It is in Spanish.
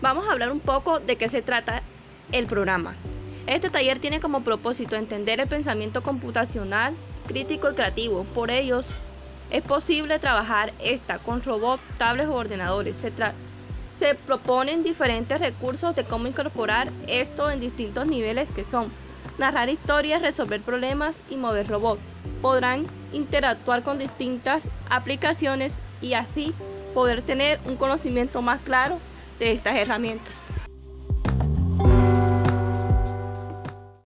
vamos a hablar un poco de qué se trata el programa. Este taller tiene como propósito entender el pensamiento computacional, crítico y creativo. Por ellos es posible trabajar esta con robots, tablets o ordenadores. Se, se proponen diferentes recursos de cómo incorporar esto en distintos niveles que son narrar historias, resolver problemas y mover robots. Podrán interactuar con distintas aplicaciones y así poder tener un conocimiento más claro de estas herramientas.